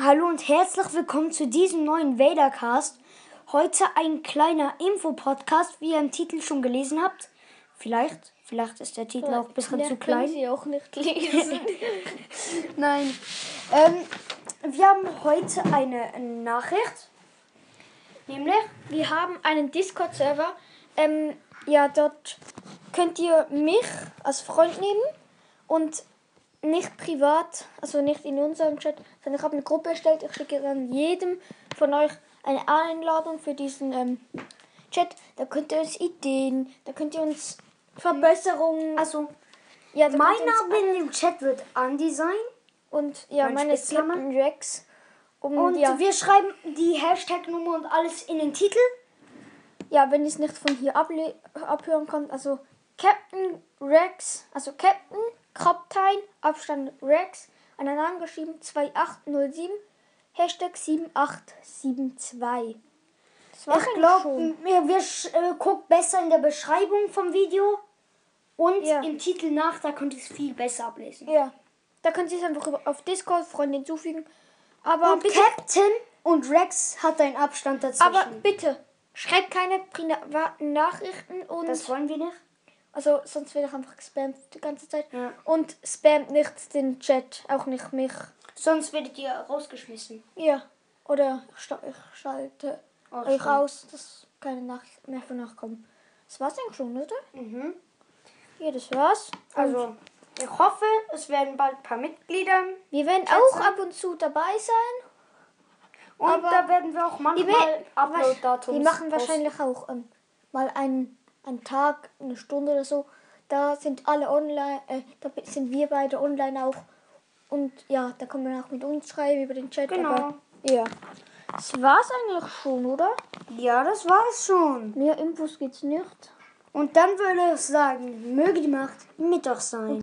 Hallo und herzlich willkommen zu diesem neuen Vadercast. Heute ein kleiner Info-Podcast, wie ihr im Titel schon gelesen habt. Vielleicht, vielleicht ist der Titel auch ein bisschen zu klein. Sie auch nicht lesen. Nein. Ähm, wir haben heute eine Nachricht. Nämlich, Wir haben einen Discord-Server. Ähm, ja, dort könnt ihr mich als Freund nehmen und nicht privat, also nicht in unserem Chat, sondern ich habe eine Gruppe erstellt. Ich schicke dann jedem von euch eine Einladung für diesen ähm, Chat. Da könnt ihr uns Ideen, da könnt ihr uns Verbesserungen. also, ja, mein Name in dem Chat wird Andy sein. und ja, mein meine ist. Captain Rex. Um, Und ja, wir schreiben die Hashtag-Nummer und alles in den Titel. ja, wenn ihr es nicht von hier abhören könnt, also Captain Rex, also Captain, Kaptein, Abstand Rex, aneinander geschrieben 2807, Hashtag 7872. Das war's Ich glaube, wir, wir äh, guckt besser in der Beschreibung vom Video und Ja. im Titel nach, da könnt ihr es viel besser ablesen. Ja, da könnt ihr es einfach auf Discord Freunde hinzufügen. Aber Und bitte, Captain und Rex hat einen Abstand dazwischen. aber bitte, schreibt keine privaten Nachrichten und das wollen wir nicht. Also sonst werde ich einfach gespammt die ganze Zeit. Ja. Und spammt nicht den Chat, auch nicht mich. Sonst werdet ihr rausgeschmissen. Ja. Oder ich, schalte Oh, euch stimmt. aus, dass keine Nachrichten mehr von euch kommen. Das war's eigentlich schon, oder? Mhm. Ja, das war's. Also, ich hoffe, es werden bald ein paar Mitglieder. Wir werden Chat auch ab und zu dabei sein. Und da werden wir auch manchmal Upload-Datums die machen wahrscheinlich auch ähm, mal einen, einen Tag, eine Stunde oder so. Da sind alle online, äh, da sind wir beide online auch. Und ja, da kann man auch mit uns schreiben über den Chat. Genau. Aber, ja. Das war's eigentlich schon, oder? Ja, das war's schon. Mehr Infos gibt's nicht. Und dann würde ich sagen, möge die Macht mit euch sein.